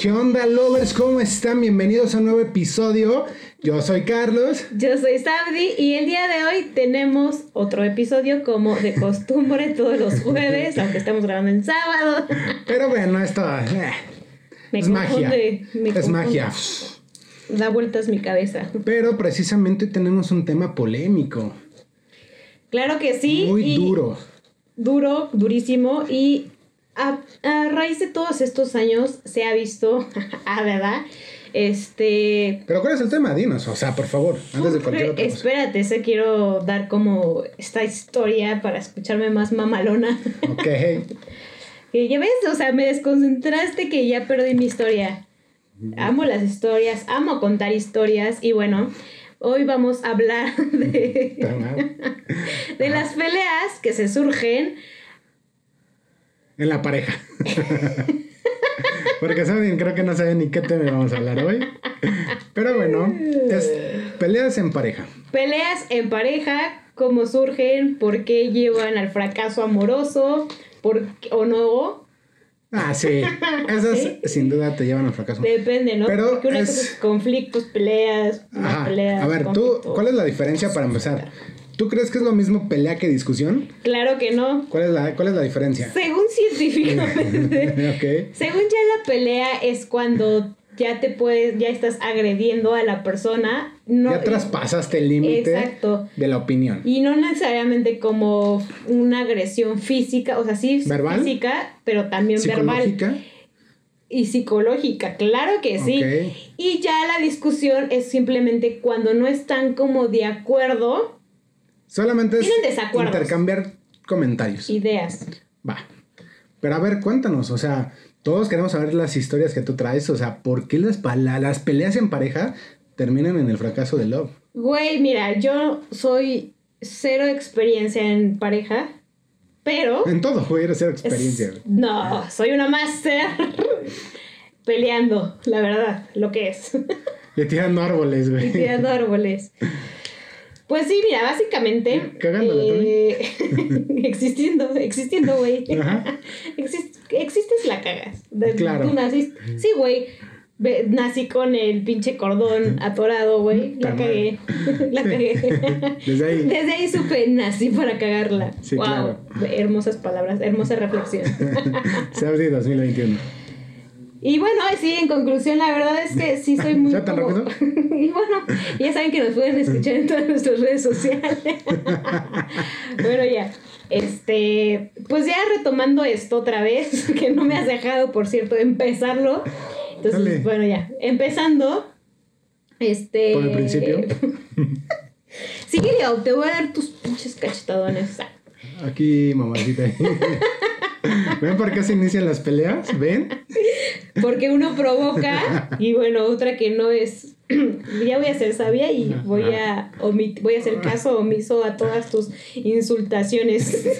¿Qué onda, lovers? ¿Cómo están? Bienvenidos a un nuevo episodio. Yo soy Carlos. Yo soy Sabdi y el día de hoy tenemos otro episodio como de costumbre todos los jueves, aunque estamos grabando en sábado. Pero bueno, esto eh, Me es magia. me Es confunde. magia. Da vueltas mi cabeza. Pero precisamente tenemos un tema polémico. Claro que sí. muy y duro. Duro, durísimo. Y a, a raíz de todos estos años se ha visto, ah, ¿verdad? Este. Pero ¿cuál es el tema? Dinos, o sea, por favor, antes de cualquier otra cosa. Espérate, se quiero dar como esta historia para escucharme más mamalona. Ok. Que ya ves, o sea, me desconcentraste que ya perdí mi historia. Amo las historias, amo contar historias y bueno, hoy vamos a hablar de, de las peleas que se surgen. En la pareja. Porque saben, creo que no saben ni qué tema vamos a hablar hoy. Pero bueno, es peleas en pareja. Peleas en pareja, cómo surgen, por qué llevan al fracaso amoroso, por o no, Ah, sí. Esas ¿Sí? sin duda te llevan al fracaso. depende, ¿no? Pero Porque una es- cosa es conflictos, peleas, una Ajá. pelea, A ver, tú. ¿cuál es la diferencia para empezar? ¿Tú crees que es lo mismo pelea que discusión? Claro que no. ¿Cuál es la, cuál es la diferencia? Según científicamente. ok. Según ya la pelea es cuando ya te puedes, ya estás agrediendo a la persona. No, ya traspasaste el límite de la opinión. Y no necesariamente como una agresión física, o sea, sí ¿Verbal? física, pero también verbal. Psicológica. Y psicológica, claro que sí. Ok. Y ya la discusión es simplemente cuando no están como de acuerdo, Solamente es intercambiar comentarios. ideas. Va. Pero a ver, cuéntanos, o sea, todos queremos saber las historias que tú traes, o sea, ¿por qué las, las peleas en pareja terminan en el fracaso de love? Güey, mira, yo soy cero experiencia en pareja, pero... En todo, güey, eres cero experiencia. No, soy una máster peleando, la verdad, lo que es. Y tirando árboles, y güey. tirando árboles. Pues sí, mira, básicamente. Cagándola eh, existiendo, existiendo, güey. Exist- existes, la cagas. Claro. Tú naciste. Sí, güey. Nací con el pinche cordón atorado, güey. La cagué. la cagué. Desde ahí. Desde ahí supe, nací para cagarla. Sí, wow. claro. Hermosas palabras, hermosa reflexión. Saudi 2021. Y bueno, sí, en conclusión, la verdad es que sí soy muy... ¿Ya tan rápido? y bueno, ya saben que nos pueden escuchar en todas nuestras redes sociales. bueno, ya. Este, pues ya retomando esto otra vez, que no me has dejado, por cierto, empezarlo. Entonces, Dale. bueno, ya. Empezando. Este. Por el principio. Sí, querido, te voy a dar tus pinches cachetadones. Aquí, mamacita. ¿Ven por qué se inician las peleas? ¿Ven? Porque uno provoca y bueno, otra que no es. ya voy a ser sabia y voy a voy a hacer caso omiso a todas tus insultaciones.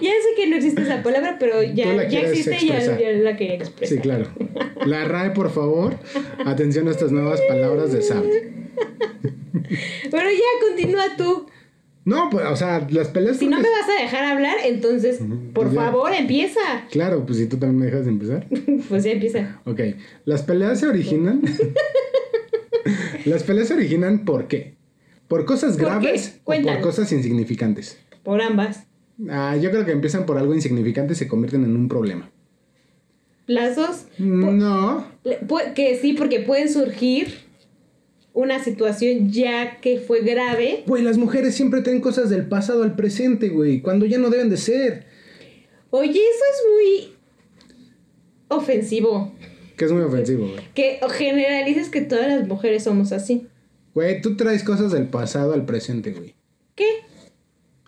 ya sé que no existe esa palabra, pero ya, ya existe y ya, ya la quería expresar. Sí, claro. La RAE, por favor. Atención a estas nuevas palabras de Saudi. Pero ya continúa tú. No, pues, o sea, las peleas. Si no me vas a dejar hablar, entonces, por pues ya. favor, empieza. Claro, pues si tú también me dejas de empezar. pues ya empieza. Ok. Las peleas se originan. las peleas se originan ¿por qué? ¿Por cosas ¿Por graves o por cosas insignificantes? Por ambas. Ah, yo creo que empiezan por algo insignificante y se convierten en un problema. Las dos. No. Que sí, porque pueden surgir una situación ya que fue grave. Güey, las mujeres siempre traen cosas del pasado al presente, güey, cuando ya no deben de ser. Oye, eso es muy ofensivo. Que es muy ofensivo, güey. Que generalices que todas las mujeres somos así. Güey, tú traes cosas del pasado al presente, güey. ¿Qué?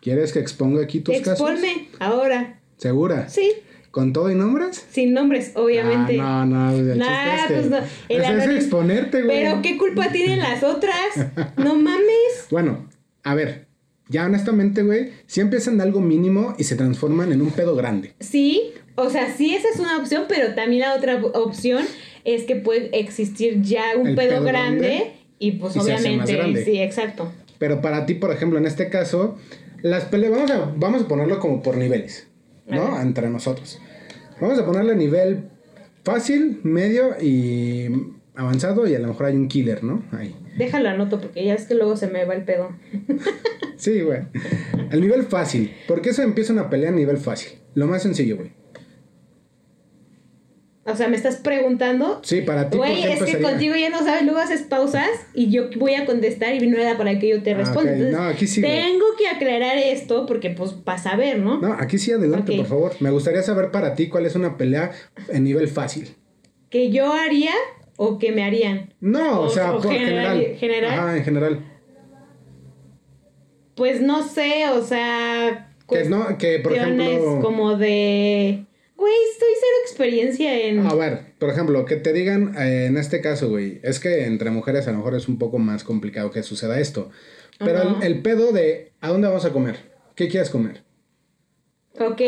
¿Quieres que exponga aquí tus casos? Exponme ahora. ¿Segura? Sí, ¿Con todo y nombres? sin nombres, obviamente. Ah, no, no, el Nah, chiste es que- pues no. El es exponerte, güey. Pero ¿qué culpa tienen las otras? No mames. Bueno, a ver, ya honestamente, güey, si empiezan de algo mínimo y se transforman en un pedo grande. Sí, o sea, sí, esa es una opción, pero también la otra opción es que puede existir ya un pedo, pedo grande, grande y pues y obviamente, sí, exacto. Pero para ti, por ejemplo, en este caso, las peleas, vamos a, vamos a ponerlo como por niveles, ¿no? Ajá. Entre nosotros. Vamos a ponerle nivel fácil, medio y avanzado y a lo mejor hay un killer, ¿no? Ahí. Déjalo anoto porque ya es que luego se me va el pedo. sí, güey. El nivel fácil. ¿Por qué eso empieza una pelea a nivel fácil? Lo más sencillo, güey. O sea, me estás preguntando. Sí, para ti. Güey, es que contigo ya no sabes, luego haces pausas y yo voy a contestar y no era para que yo te ah, responda. Entonces, no, aquí sí, tengo que aclarar esto porque, pues, para saber, ¿no? No, aquí sí, adelante, por favor. Me gustaría saber para ti cuál es una pelea en nivel fácil. ¿Que yo haría o que me harían? No, o, sea, por general. ¿General? Ajá, en general. Pues no sé, o sea. Que no, que por ejemplo. Como de Güey, estoy cero experiencia en. A ver, por ejemplo, que te digan eh, en este caso, güey, es que entre mujeres a lo mejor es un poco más complicado que suceda esto. Pero el, pedo de ¿a dónde vamos a comer? ¿Qué quieres comer? Ok.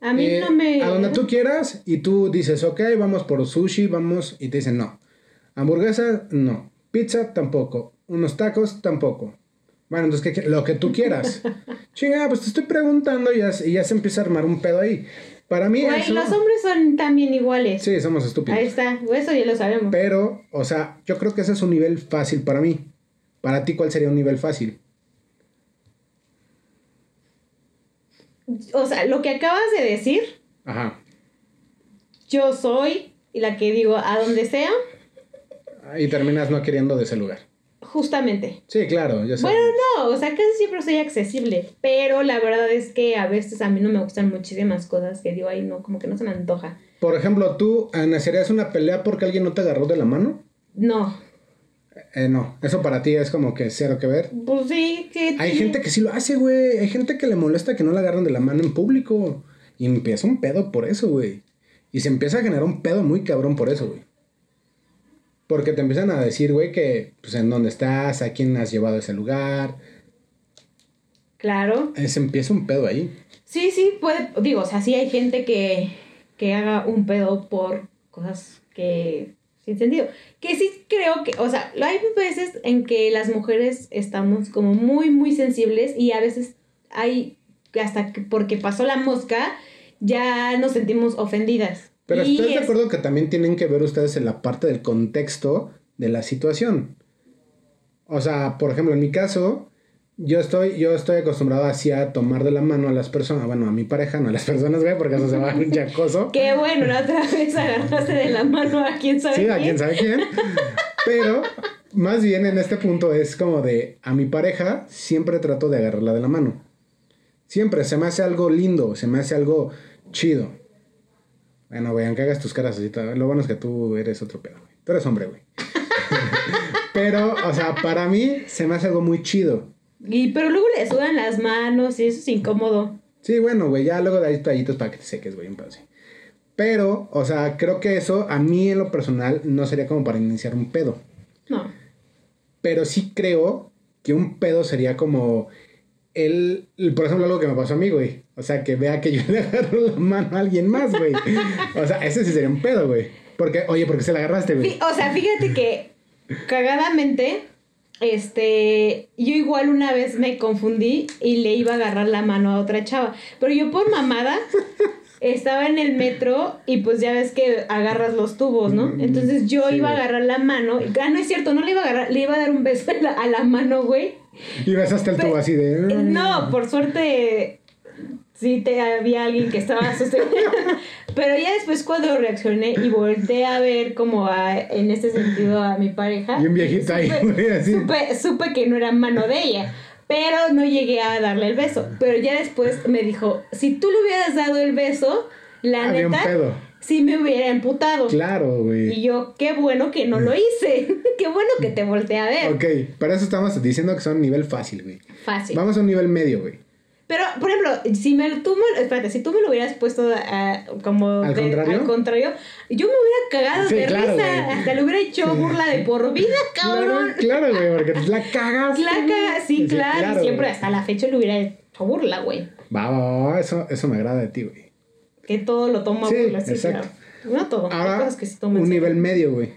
A mí no me. A donde tú quieras y tú dices, ok, vamos por sushi, vamos. Y te dicen, no. Hamburguesa, no. Pizza, tampoco. Unos tacos, tampoco. Bueno, entonces, ¿qué, lo que tú quieras. Chinga, pues te estoy preguntando y ya, y ya se empieza a armar un pedo ahí. Para mí Güey, los hombres son también iguales. Sí, somos estúpidos. Ahí está, eso ya lo sabemos. Pero, o sea, yo creo que ese es un nivel fácil para mí. Para ti, ¿cuál sería un nivel fácil? O sea, lo que acabas de decir. Ajá. Yo soy la que digo a donde sea. Y terminas no queriendo de ese lugar. Justamente. Sí, claro, ya sé. Bueno, no, o sea, casi siempre soy accesible, pero la verdad es que a veces a mí no me gustan muchísimas cosas que digo, ahí no, como que no se me antoja. Por ejemplo, ¿tú nacerías una pelea porque alguien no te agarró de la mano? No. Eh, no, eso para ti es como que cero que ver. Pues sí, que... Hay gente que sí lo hace, güey. Hay gente que le molesta que no la agarren de la mano en público. Y empieza un pedo por eso, güey. Y se empieza a generar un pedo muy cabrón por eso, güey. Porque te empiezan a decir, güey, que pues en dónde estás, a quién has llevado a ese lugar. Claro. Se empieza un pedo ahí. Sí, sí, puede, digo, o sea, sí hay gente que, que haga un pedo por cosas que sin sentido. Que sí creo que, o sea, hay veces en que las mujeres estamos como muy, muy sensibles y a veces hay, hasta que porque pasó la mosca, ya nos sentimos ofendidas. Pero estoy de acuerdo que también tienen que ver ustedes en la parte del contexto de la situación. O sea, por ejemplo, en mi caso, yo estoy, yo estoy acostumbrado así a tomar de la mano a las personas, bueno, a mi pareja, no a las personas, güey, porque eso se va a un chacoso. Qué bueno, la otra vez agarraste de la mano a quién sabe quién. Sí, a quién sabe quién. Pero más bien en este punto es como de a mi pareja siempre trato de agarrarla de la mano. Siempre se me hace algo lindo, se me hace algo chido. Bueno, güey, aunque hagas tus caras así, lo bueno es que tú eres otro pedo, güey. Tú eres hombre, güey. pero, o sea, para mí se me hace algo muy chido. Y pero luego le sudan las manos y eso es incómodo. Sí, bueno, güey, ya luego de ahí tallitos para que te seques, güey, un pedo así. Pero, o sea, creo que eso a mí en lo personal no sería como para iniciar un pedo. No. Pero sí creo que un pedo sería como el, por ejemplo, algo que me pasó a mí, güey. O sea, que vea que yo le agarro la mano a alguien más, güey. O sea, ese sí sería un pedo, güey. Porque, oye, ¿por qué se la agarraste, güey? O sea, fíjate que cagadamente, este, yo igual una vez me confundí y le iba a agarrar la mano a otra chava. Pero yo por mamada estaba en el metro y pues ya ves que agarras los tubos, ¿no? Mm, Entonces yo iba a agarrar la mano. Ah, no es cierto, no le iba a agarrar, le iba a dar un beso a la, a la mano, güey. Y besaste el tubo así de. Eh, no, por suerte sí te había alguien que estaba sosteniendo. Pero ya después cuando reaccioné y volteé a ver como a, en este sentido a mi pareja. Y un viejito ahí, así. Supe, supe que no era mano de ella. Pero no llegué a darle el beso. Pero ya después me dijo, si tú le hubieras dado el beso, la Había neta, sí me hubiera emputado. Claro, güey. Y yo, qué bueno que no lo hice. qué bueno que te volteé a ver. Ok, para eso estamos diciendo que son nivel fácil, güey. Fácil. Vamos a un nivel medio, güey. Pero, por ejemplo, si me, tú me, espérate, si tú me lo hubieras puesto como ¿Al, contrario? al contrario, yo me hubiera cagado de risa. Hasta le hubiera hecho burla de por vida, cabrón. Claro, güey, porque la cagas. La cagas, sí, claro. y siempre hasta la fecha le hubiera hecho burla, güey. Va, va, va, eso, eso me agrada de ti, güey. Que todo lo toma sí, burla, sí, exacto. claro. No todo, Ahora, hay cosas que se toman. Un nivel medio, güey.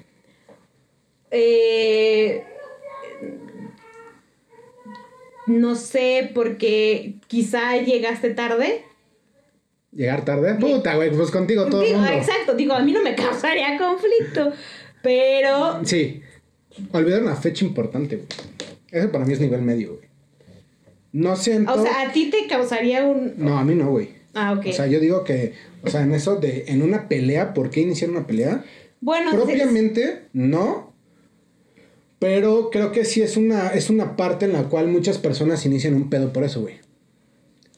Eh no sé, porque quizá llegaste tarde. Llegar tarde, puta, güey, pues contigo todo el mundo. Exacto, digo, a mí no me causaría conflicto, pero... Sí, olvidar una fecha importante, güey. Eso para mí es nivel medio, güey. No siento... O sea, ¿a ti te causaría un...? No, a mí no, güey. Ah, ok. O sea, yo digo que, o sea, en eso de, en una pelea, ¿por qué iniciar una pelea? Bueno, Propiamente, no. Pero creo que sí es una, es una parte en la cual muchas personas inician un pedo por eso, güey.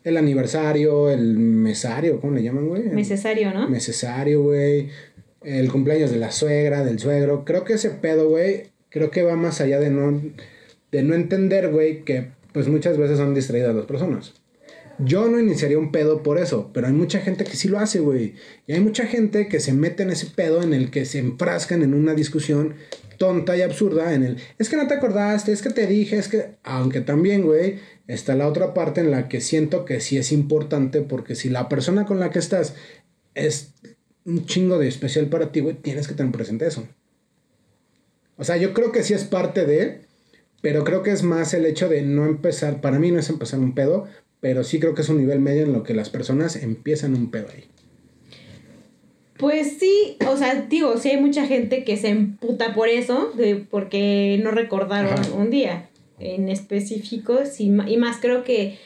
El aniversario, el mesario, ¿cómo le llaman, güey? Necesario, ¿no? Necesario, güey. El cumpleaños de la suegra, del suegro. Creo que ese pedo, güey, creo que va más allá de no, de no entender, güey, que pues muchas veces son distraídas las personas. Yo no iniciaría un pedo por eso, pero hay mucha gente que sí lo hace, güey. Y hay mucha gente que se mete en ese pedo en el que se enfrascan en una discusión tonta y absurda en el, es que no te acordaste, es que te dije, es que, aunque también, güey, está la otra parte en la que siento que sí es importante porque si la persona con la que estás es un chingo de especial para ti, güey, tienes que tener presente eso. O sea, yo creo que sí es parte de, pero creo que es más el hecho de no empezar, para mí no es empezar un pedo, pero sí creo que es un nivel medio en lo que las personas empiezan un pedo ahí. Pues sí, o sea, digo, sí hay mucha gente que se emputa por eso, de, porque no recordaron un día en específico, sí, y más creo que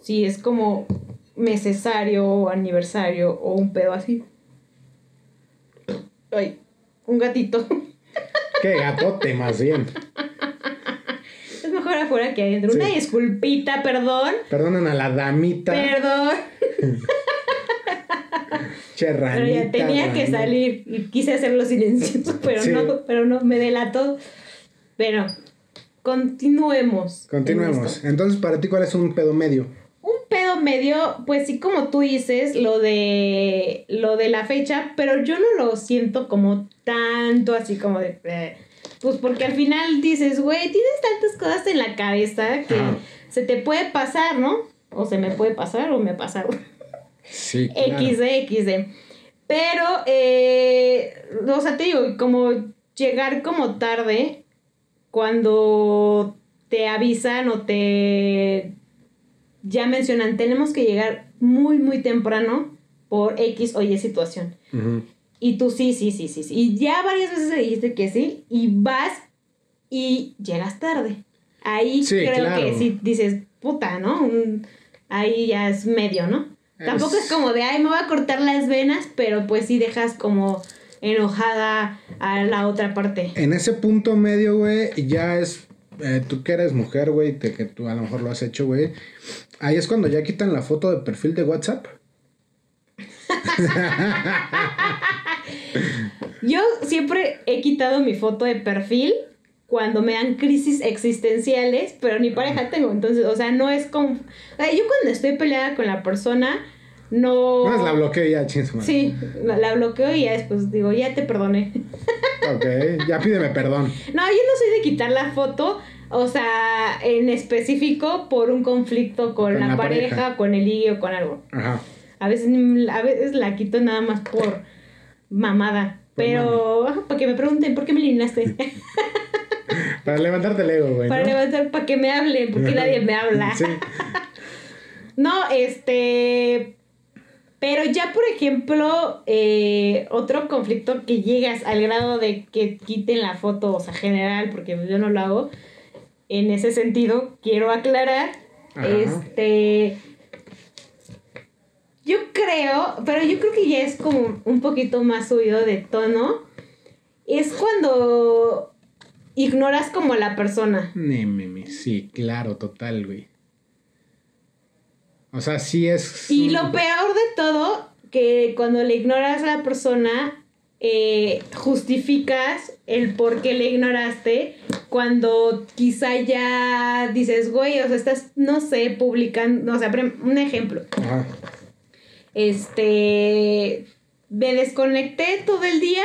si es como necesario o aniversario o un pedo así. Ay, un gatito. Qué gatote más bien. Mejor afuera que adentro. Una disculpita, perdón. Perdonen a la damita. Perdón. pero ya tenía que salir y quise hacerlo silencioso, pero no, pero no, me delató. Pero continuemos. Continuemos. Entonces, para ti, ¿cuál es un pedo medio? Un pedo medio, pues sí, como tú dices, lo de lo de la fecha, pero yo no lo siento como tanto así como de eh, pues porque al final dices, güey, tienes tantas cosas en la cabeza que se te puede pasar, ¿no? O se me puede pasar o me pasa. Sí, claro. XD, XD. Pero, eh, o sea, te digo, como llegar como tarde cuando te avisan o te ya mencionan, tenemos que llegar muy, muy temprano por X o Y situación. Y tú sí, sí, sí, sí, sí. Y ya varias veces dijiste que sí y vas y llegas tarde. Ahí creo que sí dices, puta, ¿no? ahí ya es medio, ¿no? Tampoco es como de, ay, me voy a cortar las venas, pero pues sí dejas como enojada a la otra parte. En ese punto medio, güey, ya es, eh, tú que eres mujer, güey, que tú a lo mejor lo has hecho, güey. Ahí es cuando ya quitan la foto de perfil de WhatsApp. Yo siempre he quitado mi foto de perfil cuando me dan crisis existenciales, pero ni pareja tengo. Entonces, o sea, no es como. yo cuando estoy peleada con la persona, no. Más la bloqueo ya. Sí, la, bloqueo y ya después digo, ya te perdoné. ok, ya pídeme perdón. No, yo no soy de quitar la foto. O sea, en específico por un conflicto con, la, pareja, con el ligue o con algo. Ajá. A veces, a veces la quito nada más por mamada. Pero, para que me pregunten, ¿por qué me eliminaste? Para levantarte el ego, güey. Para levantar, para que me hablen, porque nadie me habla. Sí. no, este. Pero ya, por ejemplo, eh, otro conflicto que llegas al grado de que quiten la foto, o sea, general, porque yo no lo hago. En ese sentido, quiero aclarar. Este. Yo creo, pero yo creo que ya es como un poquito más subido de tono. Es cuando ignoras como a la persona. Meme, sí, claro, total, güey. O sea, sí es... Y lo peor de todo, que cuando le ignoras a la persona, eh, justificas el por qué le ignoraste cuando quizá ya dices, güey, o sea, estás, no sé, publicando, o sea, un ejemplo. Ajá. Este, me desconecté todo el día,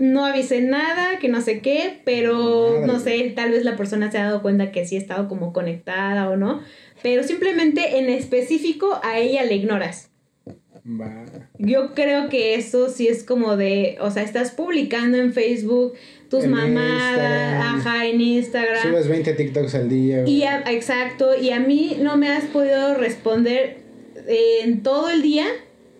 no avisé nada, que no sé qué, pero no sé, tal vez la persona se ha dado cuenta que sí he estado como conectada o no, pero simplemente en específico a ella le ignoras. Yo creo que eso sí es como de, o sea, estás publicando en Facebook tus mamadas, ajá, en Instagram. Subes 20 TikToks al día. Y exacto, y a mí no me has podido responder en todo el día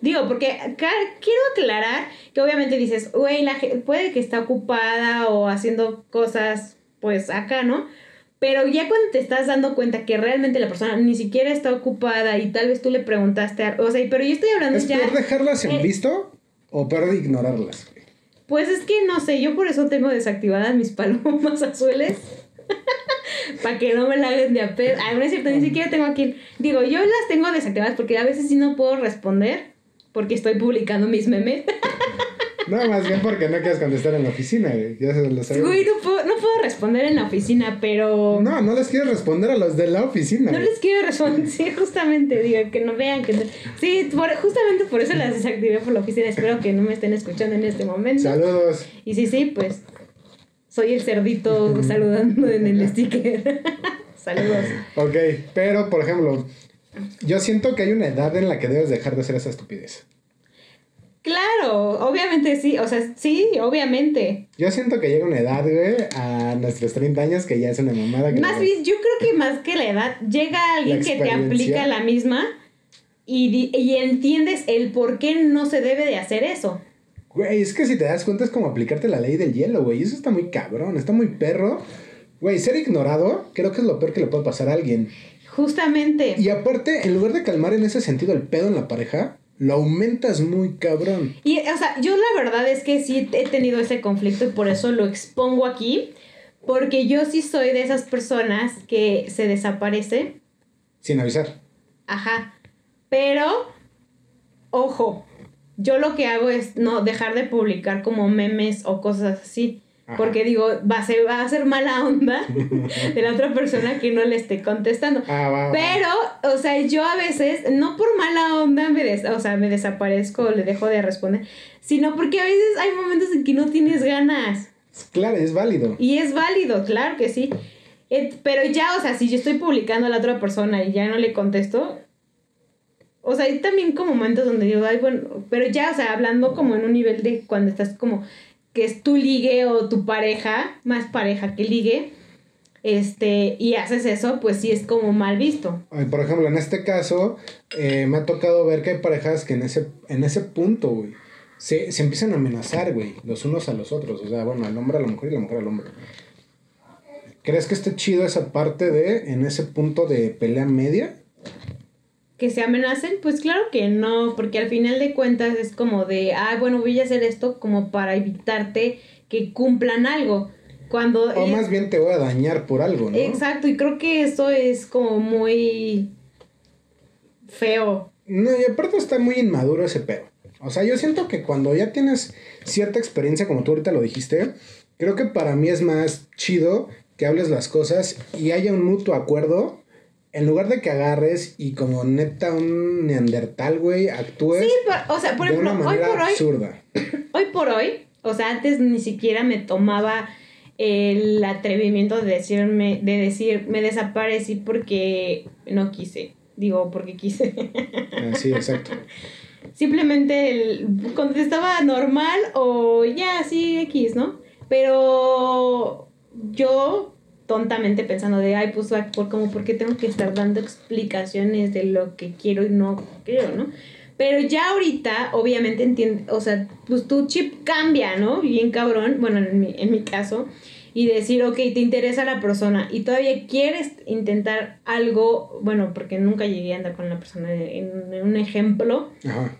Digo, porque quiero aclarar que obviamente dices, güey, la ge- puede que está ocupada o haciendo cosas, pues acá, ¿no? Pero ya cuando te estás dando cuenta que realmente la persona ni siquiera está ocupada y tal vez tú le preguntaste, a- o sea, pero yo estoy hablando ¿Es ya... peor dejarlas en eh, visto o peor de ignorarlas? Pues es que no sé, yo por eso tengo desactivadas mis palomas azules. Para que no me la hagan de a pedo. Ah, no es cierto, ni siquiera tengo aquí. Digo, yo las tengo desactivadas porque a veces sí no puedo responder. Porque estoy publicando mis memes. No, más bien porque no quieres contestar en la oficina, güey. Ya se lo sabes. Güey, no puedo, no puedo responder en la oficina, pero. No, no les quieres responder a los de la oficina. No güey. les quiero responder, sí, justamente, digo, que no vean que... no- Sí, por- justamente por eso las desactivé por la oficina, espero que no me estén escuchando en este momento. Saludos. Y sí, sí, pues soy el cerdito saludando en el sticker. Saludos. Ok, pero por ejemplo, yo siento que hay una edad en la que debes dejar de hacer esa estupidez. Claro, obviamente sí, o sea, sí, obviamente. Yo siento que llega una edad, güey, a nuestros 30 años que ya es una mamada que Más no- bien, yo creo que más que la edad, llega alguien que te aplica la misma y, y entiendes el por qué no se debe de hacer eso. Güey, es que si te das cuenta es como aplicarte la ley del hielo, güey. Eso está muy cabrón, está muy perro. Güey, ser ignorado creo que es lo peor que le puede pasar a alguien. Justamente. Y aparte, en lugar de calmar en ese sentido el pedo en la pareja, lo aumentas muy cabrón. Y, o sea, yo la verdad es que sí he tenido ese conflicto y por eso lo expongo aquí. Porque yo sí soy de esas personas que se desaparece. Sin avisar. Ajá. Pero, ojo, yo lo que hago es no dejar de publicar como memes o cosas así. Porque digo, va a, ser, va a ser mala onda de la otra persona que no le esté contestando. Ah, va, va. Pero, o sea, yo a veces, no por mala onda, me des- o sea, me desaparezco o le dejo de responder, sino porque a veces hay momentos en que no tienes ganas. Claro, es válido. Y es válido, claro que sí. Eh, pero ya, o sea, si yo estoy publicando a la otra persona y ya no le contesto, o sea, hay también como momentos donde digo, ay, bueno, pero ya, o sea, hablando como en un nivel de cuando estás como que es tu ligue o tu pareja, más pareja que ligue, este, y haces eso, pues sí es como mal visto. Por ejemplo, en este caso, eh, me ha tocado ver que hay parejas que en ese, en ese punto, güey, se, se empiezan a amenazar, güey, los unos a los otros. O sea, bueno, el hombre a la mujer y la mujer al hombre. ¿Crees que esté chido esa parte de, en ese punto de pelea media? Que se amenacen, pues claro que no, porque al final de cuentas es como de, ah, bueno, voy a hacer esto como para evitarte que cumplan algo. Cuando... O más bien te voy a dañar por algo, ¿no? Exacto, y creo que eso es como muy feo. No, y aparte está muy inmaduro ese pedo. O sea, yo siento que cuando ya tienes cierta experiencia, como tú ahorita lo dijiste, creo que para mí es más chido que hables las cosas y haya un mutuo acuerdo. En lugar de que agarres y como neta un neandertal, güey, actúes Sí, por- o sea, por ejemplo, hoy por hoy, absurda. hoy por hoy, o sea, antes ni siquiera me tomaba el atrevimiento de decirme, de decir, me desaparecí porque no quise. Digo, porque quise. Sí, exacto. Simplemente el, contestaba normal o ya, sí, X, ¿no? Pero yo tontamente pensando de, ay, pues, por, como, ¿por qué tengo que estar dando explicaciones de lo que quiero y no quiero, ¿no? Pero ya ahorita, obviamente, entiende, o sea, pues tu chip cambia, ¿no? Bien cabrón, bueno, en mi, en mi caso, y decir, ok, te interesa la persona y todavía quieres intentar algo, bueno, porque nunca llegué a andar con la persona en, en un ejemplo, Ajá.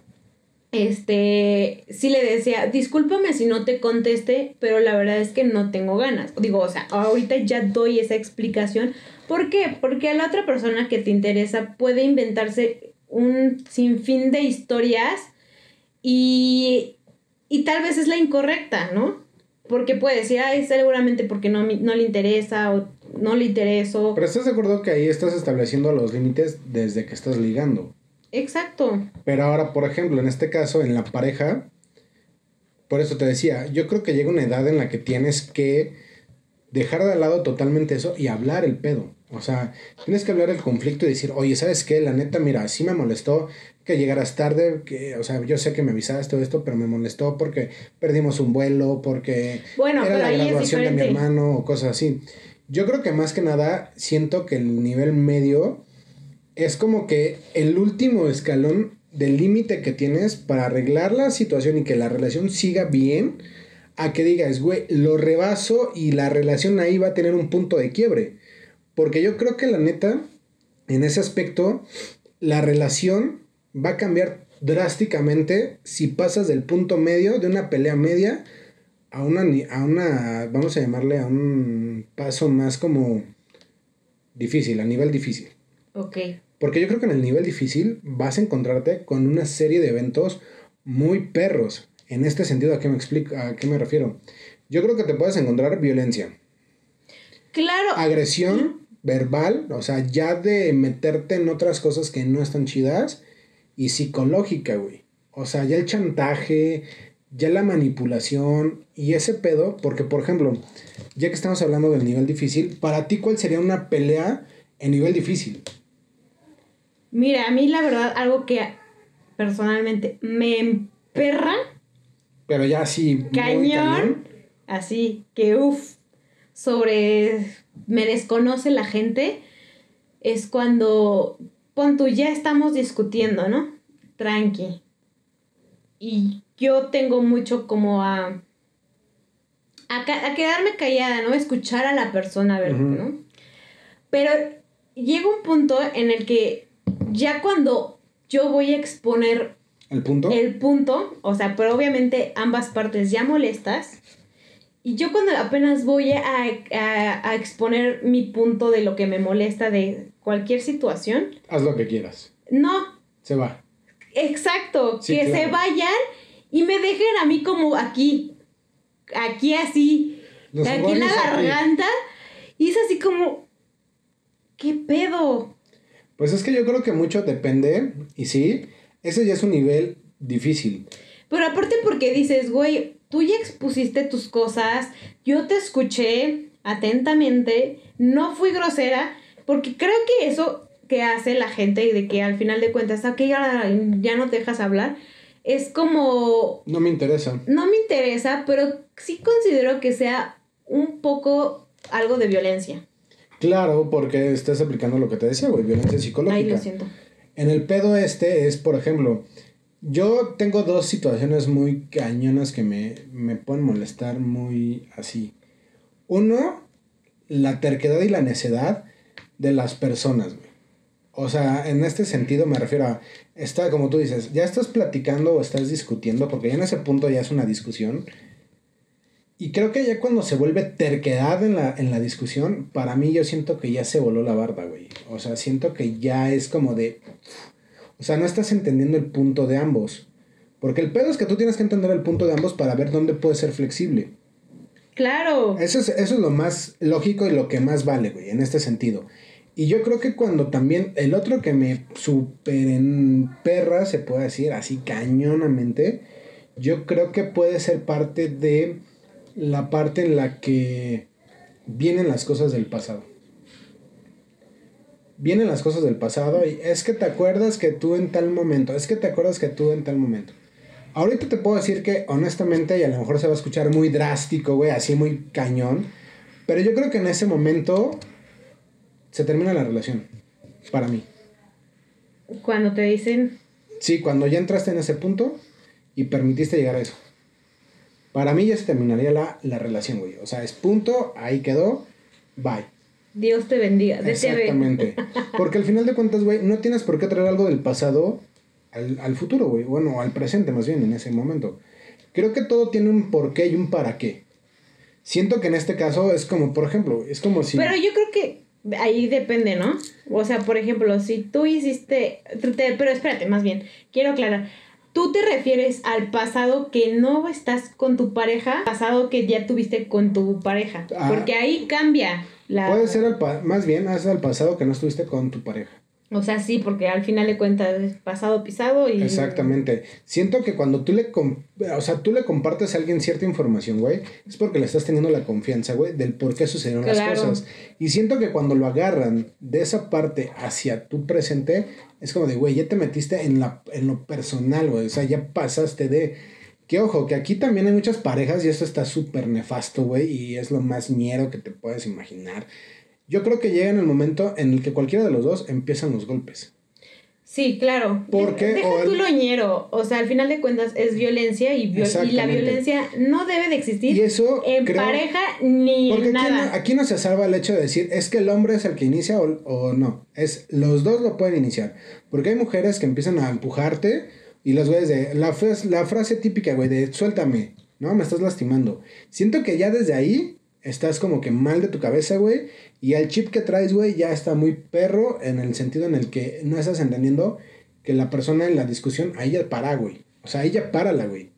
Este, sí le decía, discúlpame si no te conteste, pero la verdad es que no tengo ganas. Digo, o sea, ahorita ya doy esa explicación. ¿Por qué? Porque a la otra persona que te interesa puede inventarse un sinfín de historias y, y tal vez es la incorrecta, ¿no? Porque puede decir, ay, seguramente porque no, no le interesa o no le intereso. Pero estás de acuerdo que ahí estás estableciendo los límites desde que estás ligando. Exacto. Pero ahora, por ejemplo, en este caso, en la pareja, por eso te decía, yo creo que llega una edad en la que tienes que dejar de lado totalmente eso y hablar el pedo. O sea, tienes que hablar el conflicto y decir, oye, ¿sabes qué? La neta, mira, sí me molestó que llegaras tarde, que, o sea, yo sé que me avisaste todo esto, pero me molestó porque perdimos un vuelo, porque Bueno, era la graduación de mi hermano o cosas así. Yo creo que más que nada siento que el nivel medio es como que el último escalón del límite que tienes para arreglar la situación y que la relación siga bien, a que digas, güey, lo rebaso y la relación ahí va a tener un punto de quiebre. Porque yo creo que la neta, en ese aspecto, la relación va a cambiar drásticamente si pasas del punto medio de una pelea media a una, a una, vamos a llamarle a un paso más como difícil, a nivel difícil. Ok. Porque yo creo que en el nivel difícil vas a encontrarte con una serie de eventos muy perros. En este sentido, ¿a qué me explico? ¿A qué me refiero? Yo creo que te puedes encontrar violencia. Claro. Agresión verbal, o sea, ya de meterte en otras cosas que no están chidas. Y psicológica, güey. O sea, ya el chantaje, ya la manipulación y ese pedo, porque por ejemplo, ya que estamos hablando del nivel difícil, para ti, ¿cuál sería una pelea en nivel difícil? Mira, a mí la verdad, algo que personalmente me emperra. Pero ya así. Cañón. Así que uff. Sobre. Me desconoce la gente. Es cuando. Pon tú, ya estamos discutiendo, ¿no? Tranqui. Y yo tengo mucho como a. A, quedarme callada, ¿no? Escuchar a la persona, a ver, ¿no? Pero llega un punto en el que ya cuando yo voy a exponer el punto, el punto, o sea, pero obviamente ambas partes ya molestas. Y yo cuando apenas voy a, a, exponer mi punto de lo que me molesta de cualquier situación. Haz lo que quieras. No. Se va. Exacto. que se vayan y me dejen a mí como aquí. Aquí así. aquí en la garganta. Y es así como. ¿Qué pedo? Pues es que yo creo que mucho depende, y sí, ese ya es un nivel difícil. Pero aparte porque dices, güey, tú ya expusiste tus cosas, yo te escuché atentamente, no fui grosera, porque creo que eso que hace la gente y de que al final de cuentas, que ya, ya no te dejas hablar, es como... No me interesa. No me interesa, pero sí considero que sea un poco algo de violencia. Claro, porque estás aplicando lo que te decía, güey, violencia psicológica. Ay, lo siento. En el pedo este es, por ejemplo, yo tengo dos situaciones muy cañonas que me, me pueden molestar muy así. Uno, la terquedad y la necedad de las personas, güey. O sea, en este sentido me refiero a, está como tú dices, ya estás platicando o estás discutiendo, porque ya en ese punto ya es una discusión y creo que ya cuando se vuelve terquedad en la, en la discusión, para mí yo siento que ya se voló la barda, güey. O sea, siento que ya es como de... O sea, no estás entendiendo el punto de ambos. Porque el pedo es que tú tienes que entender el punto de ambos para ver dónde puede ser flexible. Claro. Eso es, eso es lo más lógico y lo que más vale, güey, en este sentido. Y yo creo que cuando también el otro que me super perra, se puede decir así cañonamente, yo creo que puede ser parte de la parte en la que vienen las cosas del pasado. Vienen las cosas del pasado y es que te acuerdas que tú en tal momento, es que te acuerdas que tú en tal momento. Ahorita te puedo decir que honestamente, y a lo mejor se va a escuchar muy drástico, güey, así muy cañón, pero yo creo que en ese momento se termina la relación, para mí. Cuando te dicen... Sí, cuando ya entraste en ese punto y permitiste llegar a eso. Para mí ya se terminaría la, relación, güey. O sea, es punto, ahí quedó, bye. Dios te bendiga. Exactamente. Porque al final de cuentas, güey, no tienes por qué traer algo del pasado al, al futuro, güey. Bueno, al presente más bien, en ese momento. Creo que todo tiene un porqué y un para qué. Siento que en este caso es como, por ejemplo, es como si... Pero yo creo que ahí depende, ¿no? O sea, por ejemplo, si tú hiciste... pero espérate, más bien, quiero aclarar tú te refieres al pasado que no estás con tu pareja, pasado que ya tuviste con tu pareja. Ah. porque ahí cambia la... Puede ser al más bien, es al pasado que no estuviste con tu pareja. O sea, sí, porque al final de cuentas pasado pisado y... Exactamente. Siento que cuando tú le, o sea, tú le compartes a alguien cierta información, güey, es porque le estás teniendo la confianza, güey, del por qué sucedieron las cosas. Y siento que cuando lo agarran de esa parte hacia tu presente, es como de, güey, ya te metiste en, la, en lo personal, güey, o sea, ya pasaste de... Que ojo, que aquí también hay muchas parejas y esto está súper nefasto, güey, y es lo más miedo que te puedes imaginar yo creo que llega en el momento en el que cualquiera de los dos empiezan los golpes. Sí, claro. Porque Deja tú el- lo ñero. O sea, al final de cuentas es violencia y, viol- y la violencia no debe de existir Y eso en creo- pareja ni Porque en aquí no, nada. aquí no se salva el hecho de decir, es que el hombre es el que inicia o, o no. Es los dos lo pueden iniciar. Porque hay mujeres que empiezan a empujarte y los güeyes de. La, la frase típica, güey, de suéltame, ¿no? Me estás lastimando. Siento que ya desde ahí estás como que mal de tu cabeza, güey. Y el chip que traes, güey, ya está muy perro en el sentido en el que no estás entendiendo que la persona en la discusión, ahí ya para, güey. O sea, ahí ya párala, güey.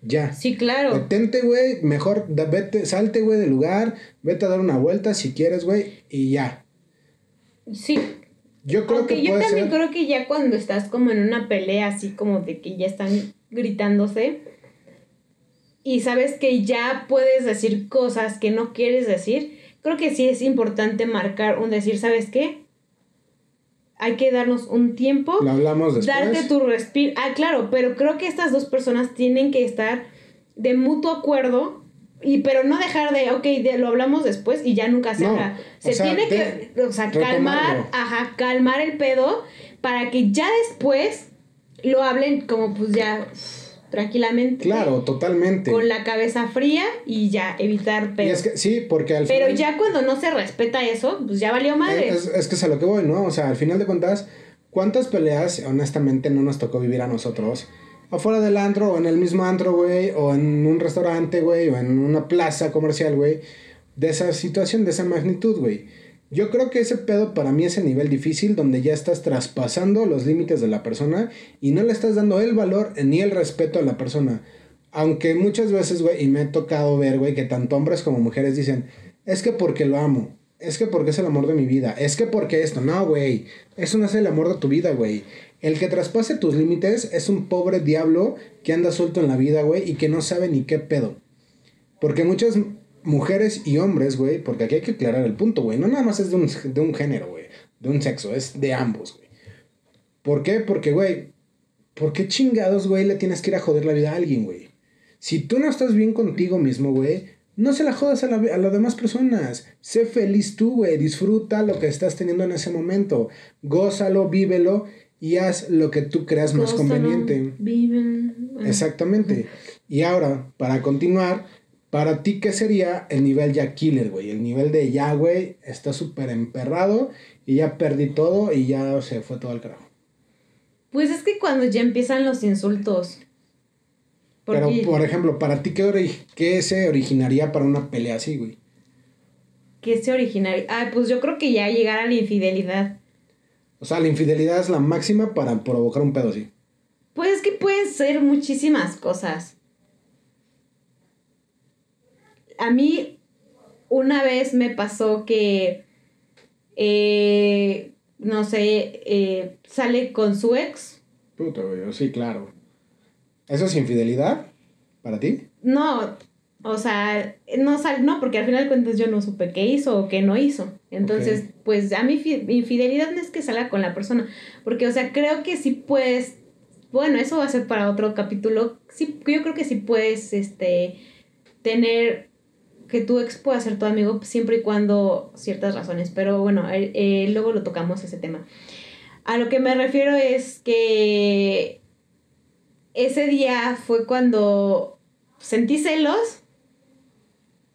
Ya. Sí, claro. Detente, güey. Mejor da- vete, salte, güey, del lugar. Vete a dar una vuelta si quieres, güey. Y ya. Sí. Yo creo Aunque que yo puede también ser. creo que ya cuando estás como en una pelea así como de que ya están gritándose y sabes que ya puedes decir cosas que no quieres decir, creo que sí es importante marcar un decir, ¿sabes qué? Hay que darnos un tiempo. Lo hablamos después. Darte tu respiro. Ah, claro, pero creo que estas dos personas tienen que estar de mutuo acuerdo. Y pero no dejar de, ok, de- lo hablamos después y ya nunca se No, habla. Se sea, tiene de- que, o sea, calmar, ajá, calmar el pedo para que ya después lo hablen como pues ya tranquilamente. Claro, totalmente. Con la cabeza fría y ya evitar es que sí, porque al Pero final. ya cuando no se respeta eso, pues ya valió madre. Es, es que es a lo que voy, ¿no? O sea, al final de cuentas, ¿cuántas peleas honestamente no nos tocó vivir a nosotros? Afuera del antro, o en el mismo antro, güey, o en un restaurante, güey, o en una plaza comercial, güey, de esa situación, de esa magnitud, güey. Yo creo que ese pedo para mí es el nivel difícil donde ya estás traspasando los límites de la persona y no le estás dando el valor ni el respeto a la persona. Aunque muchas veces, güey, y me ha tocado ver, güey, que tanto hombres como mujeres dicen, es que porque lo amo, es que porque es el amor de mi vida, es que porque esto, no, güey, eso no es el amor de tu vida, güey. El que traspase tus límites es un pobre diablo que anda suelto en la vida, güey, y que no sabe ni qué pedo. Porque muchas mujeres y hombres, güey, porque aquí hay que aclarar el punto, güey, no nada más es de un, de un género, güey, de un sexo, es de ambos, güey. ¿Por qué? Porque, güey, ¿por qué chingados, güey, le tienes que ir a joder la vida a alguien, güey? Si tú no estás bien contigo mismo, güey, no se la jodas a, la, a las demás personas. Sé feliz tú, güey. Disfruta lo que estás teniendo en ese momento. Gózalo, vívelo y haz lo que tú creas más conveniente. viven. Exactamente. Y ahora, para continuar, para ti, ¿qué sería el nivel ya killer, güey? El nivel de ya, güey, está súper emperrado y ya perdí todo y ya se fue todo al carajo. Pues es que cuando ya empiezan los insultos. Pero, por ejemplo, para ti, ¿qué, ori- qué se originaría para una pelea así, güey? ¿Qué se originaría? Ah, pues yo creo que ya llegar a la infidelidad. O sea, la infidelidad es la máxima para provocar un pedo así. Pues es que pueden ser muchísimas cosas. A mí una vez me pasó que, eh, no sé, eh, sale con su ex. Puta, güey, sí, claro. ¿Eso es infidelidad para ti? No, o sea, no, sal, no, porque al final de cuentas yo no supe qué hizo o qué no hizo. Entonces, pues a mi fi- infidelidad no es que salga con la persona, porque, o sea, creo que sí puedes, bueno, eso va a ser para otro capítulo, sí, yo creo que sí puedes, este, tener que tu ex pueda ser tu amigo siempre y cuando ciertas razones, pero bueno, eh, eh, luego lo tocamos ese tema. A lo que me refiero es que ese día fue cuando sentí celos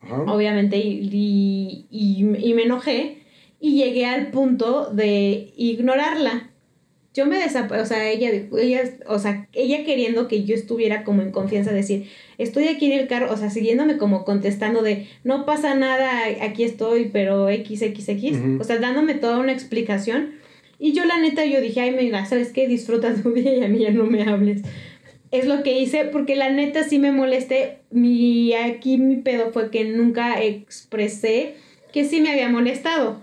Ajá. obviamente, y, y, y- y me enojé y llegué al punto de ignorarla. Yo me desaparecí, o sea, ella, ella, o sea, ella queriendo que yo estuviera como en confianza, decir, estoy aquí en el carro, o sea, siguiéndome como contestando de, no pasa nada, aquí estoy, pero XXX, Ujú. o sea, dándome toda una explicación. Y yo la neta, yo dije, ay, mira, ¿sabes qué? Disfruta tu día y a mí ya no me hables es lo que hice porque la neta sí me molesté. Mi, aquí mi pedo fue que nunca expresé que sí me había molestado.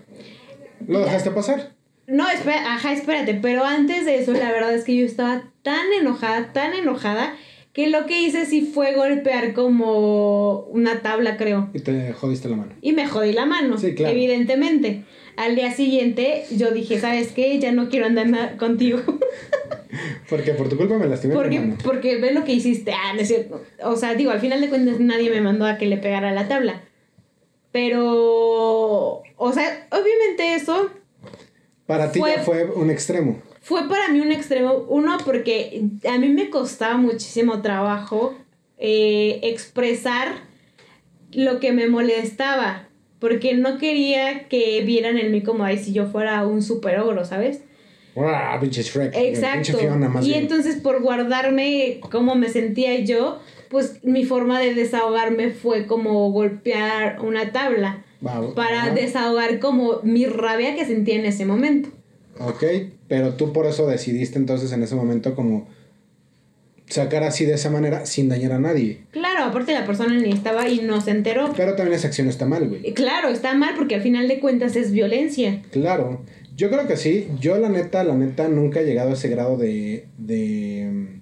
¿Lo dejaste pasar? No, espera, ajá, espérate, pero antes de eso la verdad es que yo estaba tan enojada, tan enojada, que lo que hice sí fue golpear como una tabla, creo. Y te jodiste la mano. Y me jodí la mano, Sí, claro. evidentemente. Al día siguiente yo dije, ¿sabes qué? Ya no quiero andar contigo. Porque por tu culpa me lastimé la Porque, mano. porque ve lo que hiciste. Ah, no es cierto. O sea, digo, al final de cuentas nadie me mandó a que le pegara la tabla. Pero, o sea, obviamente eso Para ti fue- ya fue un extremo. Fue para mí un extremo, uno, porque a mí me costaba muchísimo trabajo eh, expresar lo que me molestaba, porque no quería que vieran en mí como, ay, si yo fuera un super ogro, ¿sabes? ¡Wow! Pinche Shrek. Exacto. y entonces por guardarme cómo me sentía yo, pues mi forma de desahogarme fue como golpear una tabla. Para desahogar como mi rabia que sentía en ese momento. Ok, pero tú por eso decidiste entonces en ese momento como sacar así de esa manera sin dañar a nadie. Claro, aparte la persona ni estaba y no se enteró. Pero también esa acción está mal, güey. Claro, está mal porque al final de cuentas es violencia. Claro. Yo creo que sí. Yo la neta, la neta, nunca he llegado a ese grado de... de...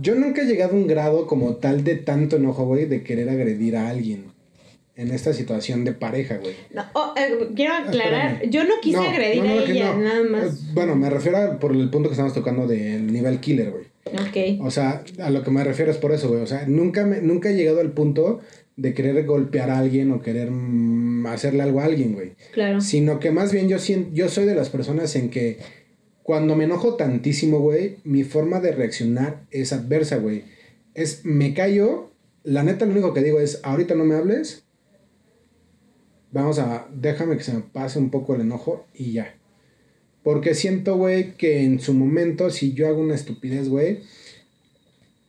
Yo nunca he llegado a un grado como tal de tanto enojo, güey, de querer agredir a alguien en esta situación de pareja, güey. No, oh, eh, quiero aclarar, yo no quise agredir a ella, nada más. Eh, bueno, me refiero por el punto que estamos tocando del nivel killer, güey. Ok. O sea, a lo que me refiero es por eso, güey. O sea, nunca, me, nunca he llegado al punto de querer golpear a alguien o querer mm, hacerle algo a alguien, güey. Claro. Sino que más bien yo, yo soy de las personas en que cuando me enojo tantísimo, güey, mi forma de reaccionar es adversa, güey. Es, me callo, la neta lo único que digo es, ahorita no me hables, vamos a, déjame que se me pase un poco el enojo y ya. Porque siento, güey, que en su momento, si yo hago una estupidez, güey,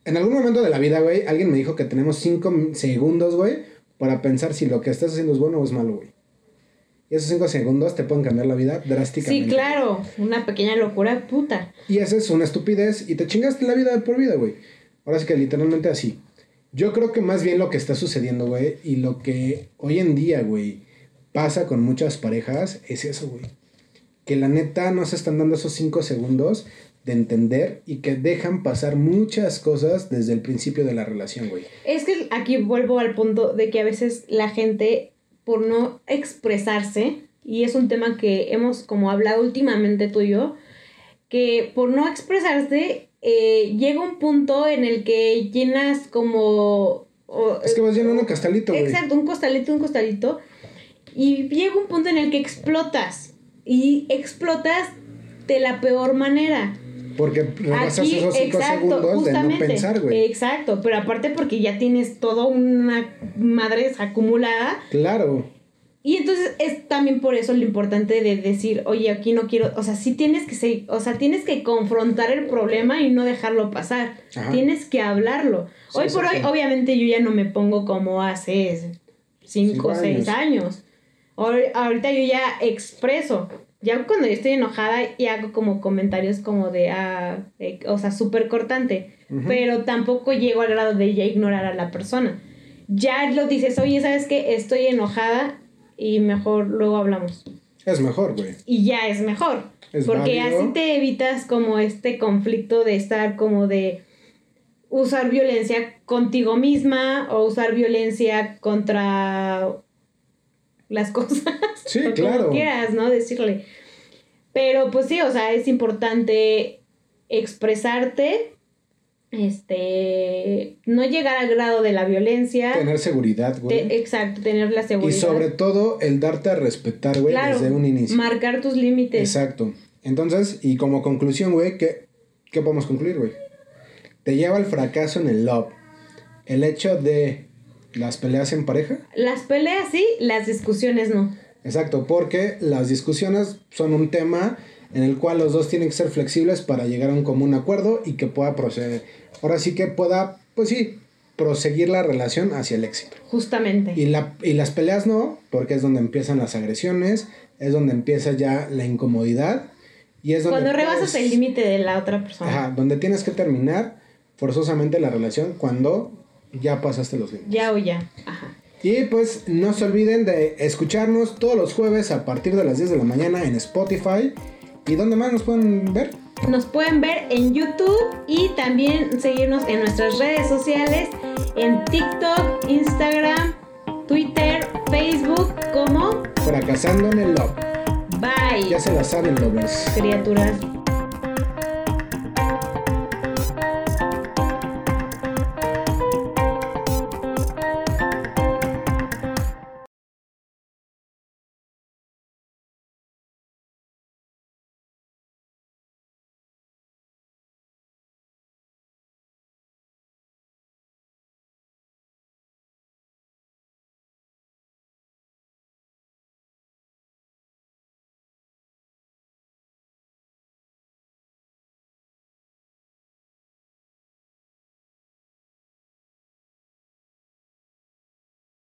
en algún momento de la vida, güey, alguien me dijo que tenemos cinco segundos, güey, para pensar si lo que estás haciendo es bueno o es malo, güey. Y esos cinco segundos te pueden cambiar la vida drásticamente. Sí, claro, una pequeña locura puta. Y esa es una estupidez y te chingaste la vida por vida, güey. Ahora sí que literalmente así. Yo creo que más bien lo que está sucediendo, güey, y lo que hoy en día, güey, pasa con muchas parejas es eso, güey. Que la neta no se están dando esos cinco segundos de entender y que dejan pasar muchas cosas desde el principio de la relación, güey. Es que aquí vuelvo al punto de que a veces la gente, por no expresarse, y es un tema que hemos como hablado últimamente tú y yo, que por no expresarse eh, llega un punto en el que llenas como... es que vas llenando un costalito, güey. Exacto, un costalito, un costalito y llega un punto en el que explotas. Y explotas de la peor manera. Porque rebasas esos cinco segundos de no pensar, güey. Exacto, pero aparte porque ya tienes toda una madre acumulada. Claro. Y entonces es también por eso lo importante de decir, oye, aquí no quiero, o sea, sí tienes que seguir, o sea, tienes que confrontar el problema y no dejarlo pasar. Tienes que hablarlo. hoy por hoy, obviamente yo ya no me pongo como hace cinco o seis años ahorita yo ya expreso. Ya cuando yo estoy enojada y hago como comentarios como de, ah, o sea, súper cortante. Pero tampoco llego al grado de ya ignorar a la persona. Ya lo dices, oye, ¿sabes qué? Estoy enojada y mejor luego hablamos. Es mejor, güey. Y ya es mejor. porque así te evitas como este conflicto de estar como de usar violencia contigo misma o usar violencia contra las cosas. Sí, claro. Como quieras, ¿no? Decirle. Pero pues sí, o sea, es importante expresarte, este, no llegar al grado de la violencia. Tener seguridad, güey. exacto, tener la seguridad. Y sobre todo el darte a respetar, güey, desde un inicio. Marcar tus límites. Exacto. Entonces, y como conclusión, güey, ¿qué, ¿qué podemos concluir, güey? Te lleva al fracaso en el love. El hecho de ¿Las peleas en pareja? Las peleas sí, las discusiones no. Exacto, porque las discusiones son un tema en el cual los dos tienen que ser flexibles para llegar a un común acuerdo y que pueda proceder. Ahora sí que pueda, pues sí, proseguir la relación hacia el éxito. Justamente. Y, la, y las peleas no, porque es donde empiezan las agresiones, es donde empieza ya la incomodidad. Y es donde Cuando rebasas el límite de la otra persona. Ajá, donde tienes que terminar forzosamente la relación cuando ya pasaste los límites. Ya o ya. Ajá. Y pues no se olviden de escucharnos todos los jueves a partir de las 10 de la mañana en Spotify. ¿Y dónde más nos pueden ver? Nos pueden ver en YouTube y también seguirnos en nuestras redes sociales, en TikTok, Instagram, Twitter, Facebook, como Fracasando en el Love. Bye. Ya se la saben, lovers. Criaturas.